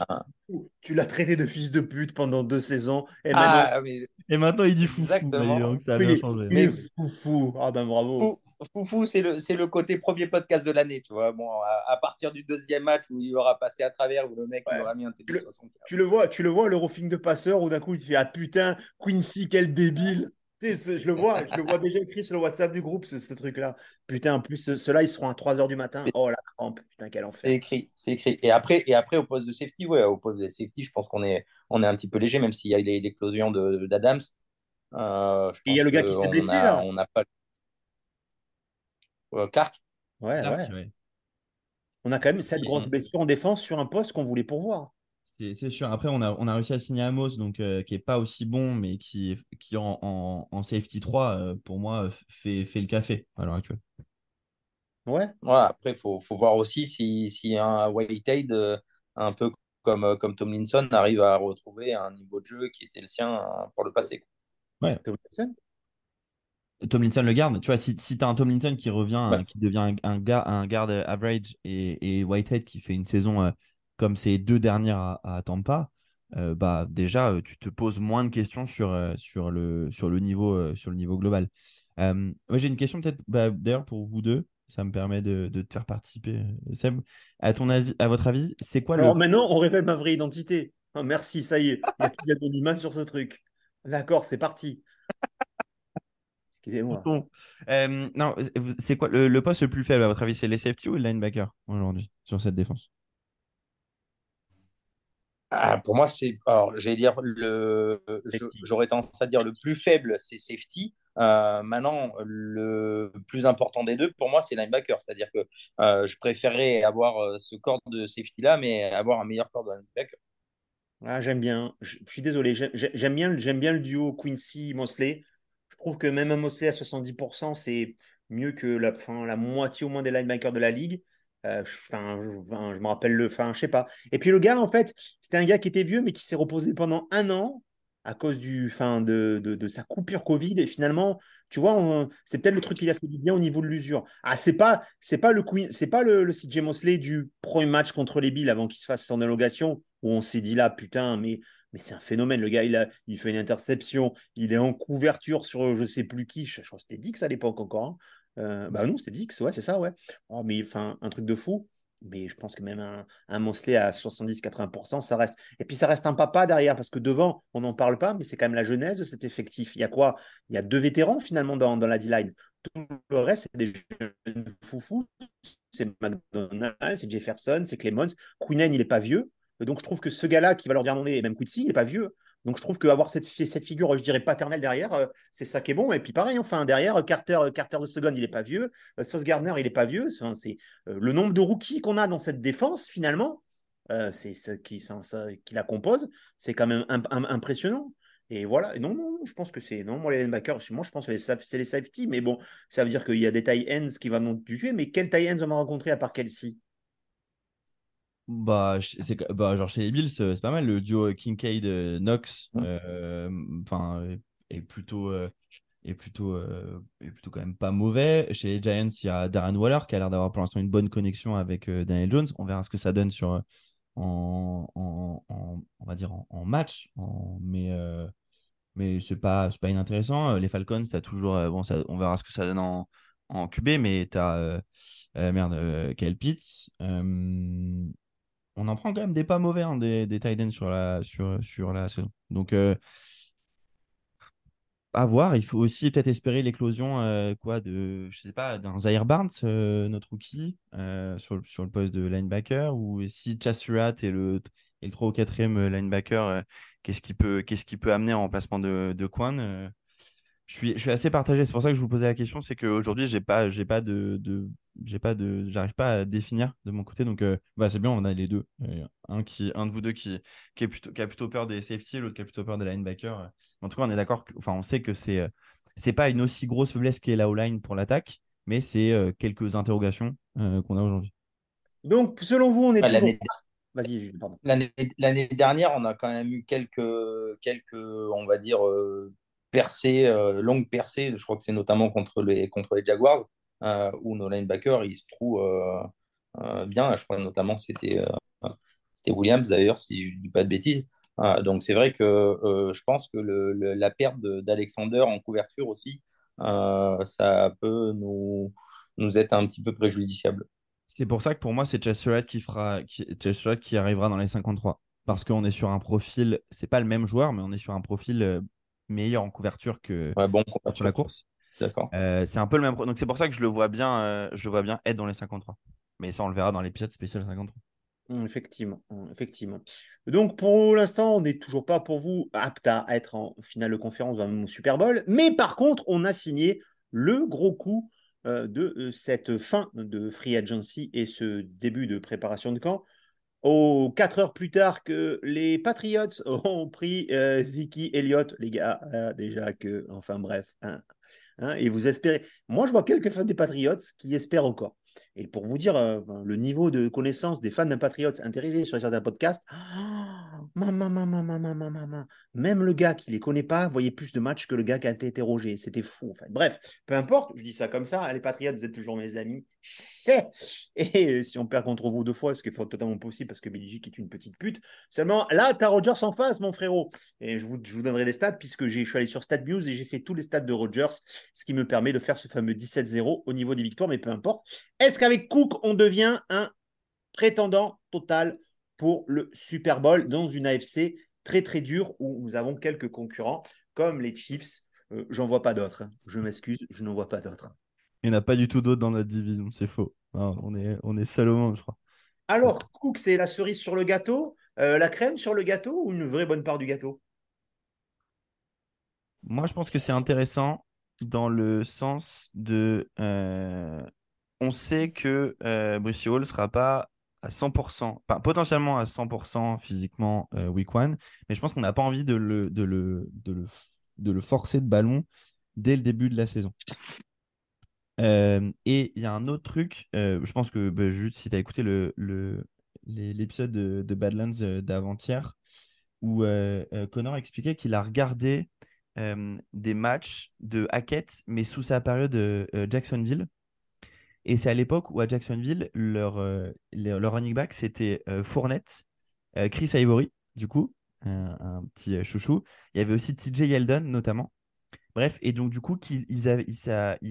Tu l'as traité de fils de pute pendant deux saisons. Et, ah, maintenant, et maintenant il dit foufou. Exactement. Donc ça a bien changé. Mais foufou. Ah ben bravo. Foufou, c'est le, le côté premier podcast de l'année, tu vois. Bon, à, partir du deuxième match où il aura passé à travers, où le mec il aura mis un TD 60. Tu le vois, tu le vois, le roughing de passeur, où d'un coup il te fait Ah putain, Quincy, quel débile je le vois, je le vois déjà écrit sur le WhatsApp du groupe, ce, truc-là. Putain, en plus, ceux-là, ils seront à 3h du matin. Oh, la crampe, putain, quel enfer. C'est écrit, c'est écrit. Et après, et après, au poste de safety, ouais, au poste de safety, je pense qu'on est, on est un petit peu léger, même s'il y a l'éclosion d'Adams. Euh, Et il y a le gars qui s'est blessé, là. On n'a pas. Euh, Clark ouais, ouais, On a quand même cette grosse blessure en défense sur un poste qu'on voulait pourvoir. C'est sûr. Après, on a, on a réussi à signer Amos, donc, euh, qui n'est pas aussi bon, mais qui, qui en, en, safety 3, euh, pour moi, fait, fait le café à l'heure actuelle. Ouais. Après, il faut, faut, voir aussi si, si un Whitehead, euh, un peu comme, comme Tomlinson, arrive à retrouver un niveau de jeu qui était le sien pour le passé. Ouais. Tomlinson? Tomlinson le garde. Tu vois, si, si tu as un Tomlinson qui revient, qui devient un, un, gars, un garde average et, et Whitehead qui fait une saison comme ces deux dernières à, à Tampa, euh, bah, déjà, euh, tu te poses moins de questions sur, euh, sur, le, sur, le, niveau, sur le niveau global. moi, j'ai une question peut-être bah, d'ailleurs pour vous deux. Ça me permet de, de, te faire participer, Seb. À, ton avis, à votre avis, c'est quoi Alors, maintenant, on révèle ma vraie identité. Oh, merci, ça y est. Il y a d'anonymat sur ce truc. D'accord, c'est parti. Excusez-moi. non, c'est quoi le, le, poste le plus faible à votre avis? C'est les safety ou le linebacker aujourd'hui sur cette défense? Ah, pour moi, c'est. Alors, j'allais dire, le... j'aurais tendance à dire le plus faible, c'est safety. Euh, maintenant, le plus important des deux, pour moi, c'est linebacker. C'est-à-dire que euh, je préférerais avoir euh, ce corps de safety-là, mais avoir un meilleur corps de linebacker. Ah, j'aime bien. Je, suis désolé. J'aime bien, bien le duo Quincy-Mosley. Je trouve que même un Mosley à 70%, c'est mieux que la, la moitié au moins des linebackers de la ligue. Euh, je, me rappelle le. Enfin, je sais pas. Et puis le gars, en fait, c'était un gars qui était vieux, mais qui s'est reposé pendant un an à cause du, fin, de, de, sa coupure Covid. Et finalement, tu vois, c'est peut-être le truc qui a fait du bien au niveau de l'usure. Ah, c'est pas, c'est pas le c'est pas le, CJ Mosley du premier match contre les Bills avant qu'il se fasse son élongation où on s'est dit là, putain, mais mais c'est un phénomène. Le gars, il, a, il fait une interception, il est en couverture sur je sais plus qui. Je, crois que c'était Dix à l'époque encore. Hein. Euh, bah non, c'était Dix, ouais, c'est ça, ouais. Oh, mais enfin, un truc de fou. Mais je pense que même un, un à 70-80%, ça reste. Et puis ça reste un papa derrière, parce que devant, on n'en parle pas, mais c'est quand même la genèse de cet effectif. Il y a quoi? Il y a deux vétérans finalement dans, dans la D-line. Tout le reste, c'est des jeunes foufous. C'est McDonald, c'est Jefferson, c'est Clemons. Quinen, il n'est pas vieux. Donc je trouve que ce gars-là qui va leur dire non, et même Quincy, il n'est pas vieux. Donc je trouve qu'avoir cette, cette figure, je dirais, paternelle derrière, euh, c'est ça qui est bon. Et puis pareil, enfin, derrière, Carter, euh, Carter de Second, il n'est pas vieux. Euh, Sauce Gardner, il n'est pas vieux. c'est le nombre de rookies qu'on a dans cette défense, finalement, c'est ce qui, la compose. C'est quand même impressionnant. Et voilà, non, non, je pense que c'est. Non, moi, les linebackers, moi, je pense que c'est les safety, mais bon, ça veut dire qu'il y a des tie ends qui vont nous tuer, mais quel tie ends on va rencontrer à part Kelsey? Bah, c'est bah, genre chez les Bills, c'est pas mal le duo Kincaid-Knox. Euh, enfin, est plutôt est plutôt est plutôt quand même pas mauvais. Chez les Giants, il y a Darren Waller qui a l'air d'avoir pour l'instant une bonne connexion avec Daniel Jones. On verra ce que ça donne sur en, en, on va dire en, match, mais mais c'est pas c'est pas inintéressant. Les Falcons, as toujours bon ça, on verra ce que ça donne en en QB, mais tu as merde, Kyle Pitts. On en prend quand même des pas mauvais, hein, des, tight ends sur la, saison. Donc, à voir. Il faut aussi peut-être espérer l'éclosion euh, d'un Zaire Barnes, euh, notre rookie, euh, sur, le poste de linebacker ou si Chas Surratt est le, est le 3 ou 4e linebacker, qu'est-ce qu'il peut qu'il peut amener en remplacement de, de Quan je suis, je suis assez partagé. C'est pour ça que je vous posais la question. C'est qu'aujourd'hui, j'ai pas, j'ai pas de, de j'ai pas de, j'arrive pas à définir de mon côté. Donc, bah, c'est bien, on a les deux. Un, qui, un de vous deux qui, qui, est plutôt, qui a plutôt peur des safety, l'autre qui a plutôt peur des linebackers. En tout cas, on est d'accord. Enfin, on sait que c'est, c'est pas une aussi grosse faiblesse qu'est la O-line pour l'attaque, mais c'est quelques interrogations qu'on a aujourd'hui. Donc, selon vous, on est. l'année... Vas-y, pardon. L'année, l'année dernière, on a quand même eu quelques, quelques on va dire percée, euh, longue percée. Je crois que c'est notamment contre les, contre les Jaguars, euh, où nos linebackers, ils se trouvent euh, bien. Je crois notamment c'était c'était Williams d'ailleurs, si je ne dis pas de bêtises. donc c'est vrai que je pense que la perte d'Alexander en couverture aussi, ça peut nous, nous être un petit peu préjudiciable. C'est pour ça que pour moi, c'est Chester qui, qui, qui arrivera dans les 53. Parce qu'on est sur un profil, c'est pas le même joueur, mais on est sur un profil meilleur en couverture que bon, sur la course. D'accord. Euh, c'est un peu le même. Donc c'est pour ça que je le vois bien, euh, je le vois bien être dans les 53. Mais ça, on le verra dans l'épisode spécial 53. Mmh, effectivement, mmh, effectivement. Donc pour l'instant, on n'est toujours pas pour vous apte à être en finale de conférence dans le Super Bowl. Mais par contre, on a signé le gros coup euh, de cette fin de free agency et ce début de préparation de camp aux quatre heures plus tard que les Patriots ont pris euh, Ziki Elliott, les gars, hein, déjà que, enfin bref, hein, hein, et vous espérez. Moi, je vois quelques fans des Patriots qui espèrent encore. Et pour vous dire euh, le niveau de connaissance des fans d'un Patriots intéressés sur certains podcasts, même le gars qui les connaît pas voyait plus de matchs que le gars qui a été interrogé. C'était fou. En fait. Bref, peu importe, je dis ça comme ça. Les Patriots, vous êtes toujours mes amis. Et si on perd contre vous deux fois, ce qui est totalement possible parce que Belgique est une petite pute. Seulement, là, tu as Rogers en face, mon frérot. Et je vous, je vous donnerai des stats puisque je suis allé sur StatNews et j'ai fait tous les stats de Rogers, ce qui me permet de faire ce fameux 17-0 au niveau des victoires, mais peu importe. Est-ce qu'avec Cook, on devient un prétendant total pour le Super Bowl dans une AFC très très dure où nous avons quelques concurrents comme les Chiefs. Euh, j'en vois pas d'autres. Hein. Je m'excuse, je n'en vois pas d'autres. Il n'y en a pas du tout d'autres dans notre division, c'est faux. on, est, on est seul au monde, je crois. Alors, Cook, c'est la cerise sur le gâteau, euh, la crème sur le gâteau ou une vraie bonne part du gâteau? Moi, je pense que c'est intéressant dans le sens de. Euh, on sait que euh, Brice Hall ne sera pas à 100%, potentiellement à 100% physiquement euh, week one, mais je pense qu'on n'a pas envie de le, de, le, de, le, forcer de ballon dès le début de la saison. Euh, et il y a un autre truc, euh, je pense que bah, juste si tu as écouté l'épisode le, de, Badlands d'avant-hier, où Connor expliquait qu'il a regardé des matchs de Hackett, mais sous sa période Jacksonville. Et c'est à l'époque où à Jacksonville, leur, euh, leur running back, c'était euh, Fournette, euh, Chris Ivory, du coup, un petit chouchou. Il y avait aussi TJ Yeldon, notamment. Bref, et donc du coup, il, il,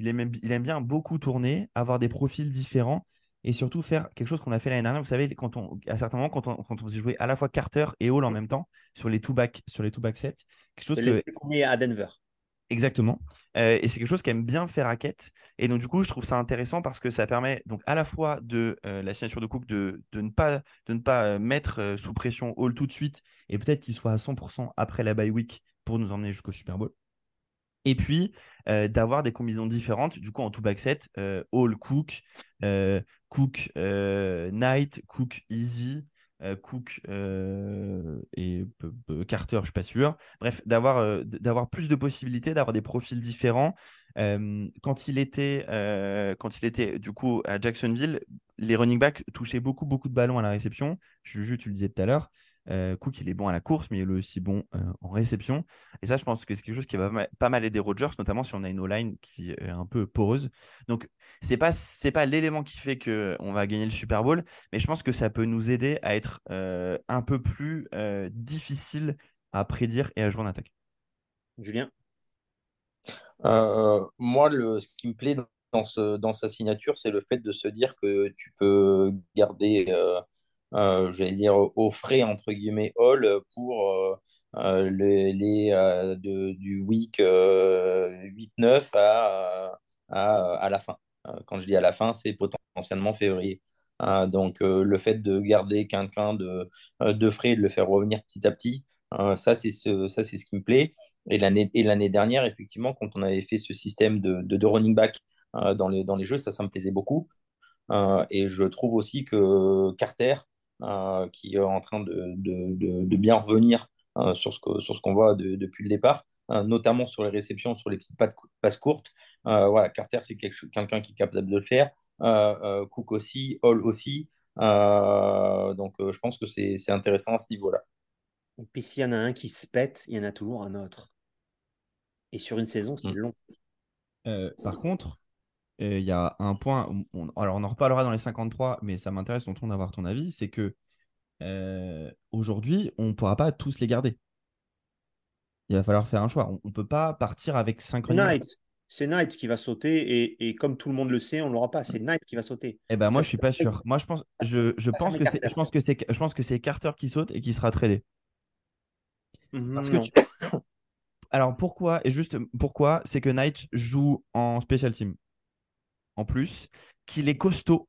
aime, il aime bien beaucoup tourner, avoir des profils différents et surtout faire quelque chose qu'on a fait l'année dernière. Vous savez, quand on, à certains moments, quand on, quand on faisait jouer à la fois Carter et Hall en même temps sur les two-back back sets, quelque chose que... à Denver. Exactement. Euh, et c'est quelque chose qu'aime bien faire Raquette. Et donc, du coup, je trouve ça intéressant parce que ça permet donc à la fois de euh, la signature de Cook de, de, ne pas, de ne pas euh, mettre sous pression Hall tout de suite et peut-être qu'il soit à 100% après la bye week pour nous emmener jusqu'au Super Bowl. Et puis d'avoir des combinaisons différentes, du coup en tout back set, Hall Cook, Cook Knight, Cook Easy, Cook euh, et Carter, je suis pas sûr. Bref, d'avoir euh, d'avoir plus de possibilités, d'avoir des profils différents. quand il était quand du coup à Jacksonville, les running backs touchaient beaucoup beaucoup de ballons à la réception. Juju, tu le disais tout à l'heure. Euh, Cook, il est bon à la course, mais il est aussi bon euh, en réception. Et ça, je pense que c'est quelque chose qui va pas mal aider Rodgers, notamment si on a une O-line qui est un peu poreuse. Donc, c'est pas pas l'élément qui fait qu'on va gagner le Super Bowl, mais je pense que ça peut nous aider à être euh, un peu plus difficile à prédire et à jouer en attaque. Julien? Moi, le, ce qui me plaît dans, ce, dans sa signature, c'est le fait de se dire que tu peux garder, euh, euh, j'allais dire, au frais, entre guillemets, Hall pour euh, les, les de, du week 8-9 à, à, à, la fin. quand je dis à la fin, c'est potentiellement février. donc, le fait de garder quelqu'un de, de frais et de le faire revenir petit à petit, ça, c'est ce, ça, c'est ce qui me plaît. Et l'année, et l'année dernière, effectivement, quand on avait fait ce système de, de, running back dans, les, dans les jeux, ça, ça me plaisait beaucoup. et je trouve aussi que Carter, qui est en train de, de, de bien revenir sur ce, que, sur ce qu'on voit depuis le départ, notamment sur les réceptions, sur les petites passes courtes. voilà, Carter, c'est quelqu'un qui est capable de le faire. Cook aussi, Hall aussi. donc, je pense que c'est intéressant à ce niveau-là. Et puis s'il y en a un qui se pète, il y en a toujours un autre. Et sur une saison, c'est mm. long. Euh, par contre, euh, il y a un point, alors on en reparlera dans les 53, mais ça m'intéresse ton d'avoir ton avis, c'est que euh, aujourd'hui, on ne pourra pas tous les garder. Il va falloir faire un choix. On ne peut pas partir avec 5 C'est Knight qui va sauter et, comme tout le monde le sait, on ne l'aura pas. C'est Knight qui va sauter. Eh ben moi, je suis pas sûr. Moi, je pense, je, je pense que c'est, je pense que c'est, je pense que c'est Carter qui saute et qui sera tradé. Parce que Alors pourquoi Et juste pourquoi C'est que Knight joue en special team? En plus, qu'il est costaud.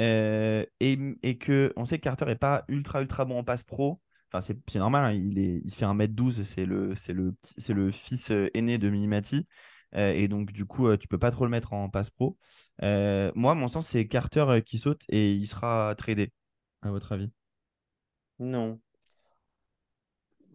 Euh, et, et, que on sait que Carter n'est pas ultra ultra bon en passe pro. Enfin, c'est normal, hein, il, fait 1m12, c'est le fils euh, aîné de Minimati. Euh, et donc, du coup, tu peux pas trop le mettre en passe pro. moi, mon sens, c'est Carter qui saute et il sera tradé, à votre avis? Non.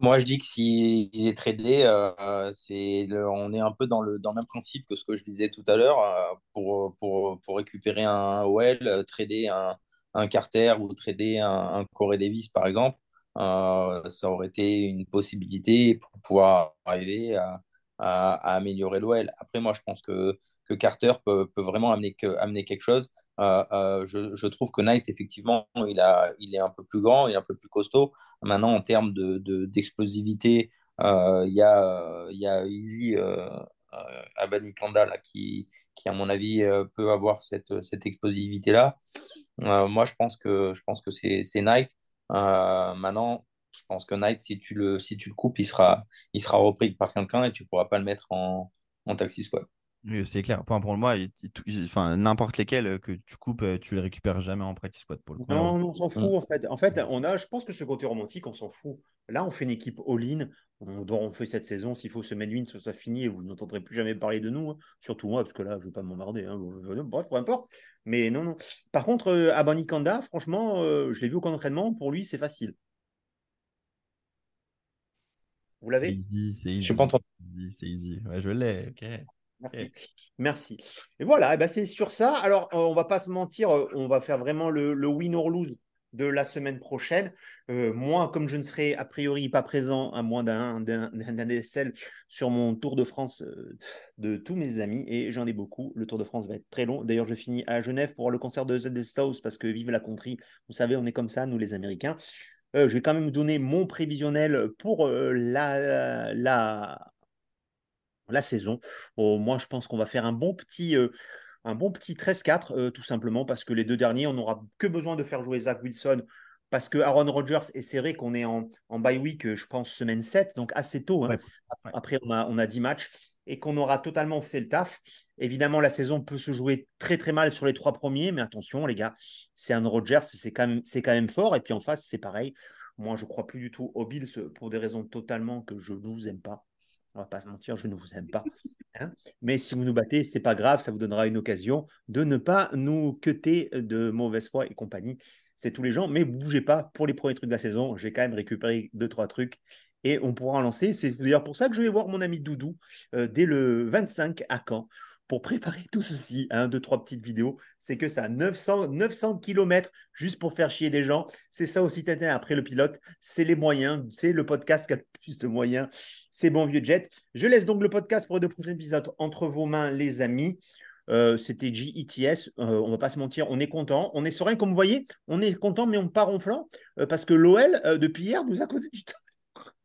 Moi, je dis que s'il est tradé, euh, c'est on est un peu dans le, dans le même principe que ce que je disais tout à l'heure. Euh, pour, pour, pour, récupérer un OL, euh, trader un, un Carter ou trader un, un Corey Davis, par exemple, ça aurait été une possibilité pour pouvoir arriver à, à, améliorer l'OL. Après, moi, je pense que, que Carter peut, peut vraiment amener, que, amener quelque chose. Je, je, trouve que Knight, effectivement, il, est un peu plus grand, il est un peu plus costaud. Maintenant, en termes d'explosivité, de, euh, il y, a, y a Easy euh, euh, Abani Kanda qui, qui, à mon avis, peut avoir cette, cette explosivité-là. moi, je pense que, que c'est Knight. maintenant, je pense que Knight, si tu le, si tu le coupes, il sera, il sera repris par quelqu'un et tu ne pourras pas le mettre en, en taxi squad c'est clair. pour moi, enfin, n'importe lesquels euh, que tu coupes, euh, tu les récupères jamais en practice squad pour le coup. Non, on s'en fout en fait. En fait, on a, je pense que ce côté romantique, on s'en fout. Là, on fait une équipe all-in. On, on fait cette saison. S'il faut semaine win, ça soit fini et vous n'entendrez plus jamais parler de nous. Hein. Surtout moi, parce que là, je ne vais pas m'emmerder. Hein. Bref, peu importe. Mais non, non. Par contre, euh, Abani Kanda, franchement, je l'ai vu au camp d'entraînement. Pour lui, c'est facile. Vous l'avez? C'est easy, c'est easy. Je suis pas C'est easy. Ouais, je l'ai. Ok. Merci. Merci. Et voilà, eh ben c'est sur ça. Alors, euh, on va pas se mentir, euh, on va faire vraiment le, win or lose de la semaine prochaine. Euh, moi, comme je ne serai a priori pas présent à moins d'un DSL sur mon Tour de France de tous mes amis, et j'en ai beaucoup, le Tour de France va être très long. D'ailleurs, je finis à Genève pour le concert de The House parce que vive la country. Vous savez, on est comme ça, nous les Américains. je vais quand même donner mon prévisionnel pour la, la la saison. moi, je pense qu'on va faire un bon petit, euh, un bon petit 13-4, euh, tout simplement, parce que les deux derniers, on n'aura que besoin de faire jouer Zach Wilson, parce que Aaron Rodgers, et c'est vrai qu'on est en, en bye week, euh, je pense, semaine 7, donc assez tôt. Hein. Après, on a, on a 10 matchs et qu'on aura totalement fait le taf. Évidemment, la saison peut se jouer très très mal sur les trois premiers, mais attention, les gars, c'est Aaron Rodgers, c'est quand, même, quand même fort. Et puis en face, c'est pareil. Moi, je crois plus du tout aux Bills pour des raisons totalement que je ne vous aime pas. On va pas se mentir, je ne vous aime pas. Hein. Mais si vous nous battez, c'est pas grave, ça vous donnera une occasion de ne pas nous queter de mauvaise foi et compagnie. C'est tous les gens, mais bougez pas pour les premiers trucs de la saison. J'ai quand même récupéré deux, trois trucs et on pourra en lancer. C'est d'ailleurs pour ça que je vais voir mon ami Doudou euh, dès le 25 à Caen pour préparer tout ceci, un, deux, trois petites vidéos, c'est que ça, 900, 900 km juste pour faire chier des gens. C'est ça aussi, Tintin. Après le pilote, c'est les moyens, c'est le podcast qui a le plus de moyens. C'est bon vieux jet. Je laisse donc le podcast pour les deux prochains épisodes entre vos mains, les amis. Euh, c'était GETS, euh, on va pas se mentir, on est content, on est serein, comme vous voyez, on est content, mais on part ronflant, euh, parce que l'OL, depuis hier, nous a causé du temps.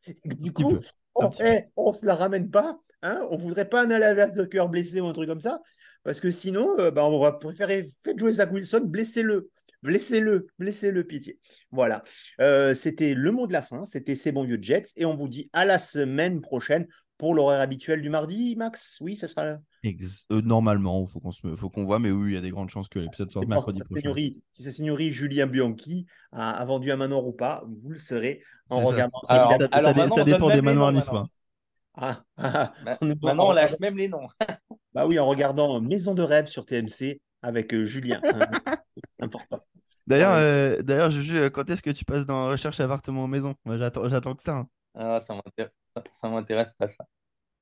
du coup, on, ne se la ramène pas, Hein on ne voudrait pas un à de cœur blessé ou un truc comme ça. parce que sinon, euh, bah, on va préférer faire jouer Zach Wilson, blessez-le. Blessez-le, blessez-le, pitié. Voilà. Euh, c'était le mot de la fin. C'était ces bons vieux Jets. Et on vous dit à la semaine prochaine pour l'horaire habituel du mardi, Max? Oui, ça sera. Ex- euh, normalement, il faut qu'on se... faut qu'on voit, mais oui, il y a des grandes chances que l'épisode sorte mercredi prochain. seigneurie, si sa seigneurie Julien Bianchi a, a vendu un manoir ou pas, vous le saurez en C'est ça. regardant. Ça, Alors- ça- alors dépend des manoirs niçois. Ah, ah, Ma- on- Maintenant, on lâche même les noms. Bah oui, en regardant Maison de rêve sur TMC avec euh, Julien. hein. Important. D'ailleurs, Ah euh, d'ailleurs, Juju, quand est-ce que tu passes dans recherche appartement maison? Moi, j'attends, j'attends que ça. hein. Ah, ça m'intéresse, ça, ça m'intéresse pas ça.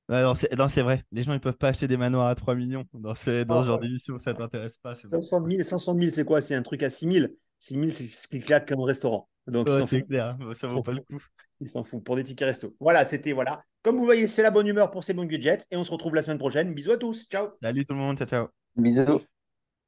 Ouais, non, c'est, non, c'est vrai. Les gens, ils peuvent pas acheter des manoirs à 3 millions dans ce, dans Oh, ce genre ouais. d'émission. Ça t'intéresse pas. C'est bon. 500 000, 500 000, c'est quoi? C'est un truc à 6 000. 6 000, c'est ce qui claque comme restaurant. Donc, ils Ouais, s'en c'est foutent. clair. hein. Ça vaut pas le coup. Ils s'en foutent pour des tickets resto. Voilà, c'était, voilà. Comme vous voyez, c'est la bonne humeur pour ces bons budgets. Et on se retrouve la semaine prochaine. Bisous à tous. Ciao. Salut tout le monde. Ciao, ciao. Bisous.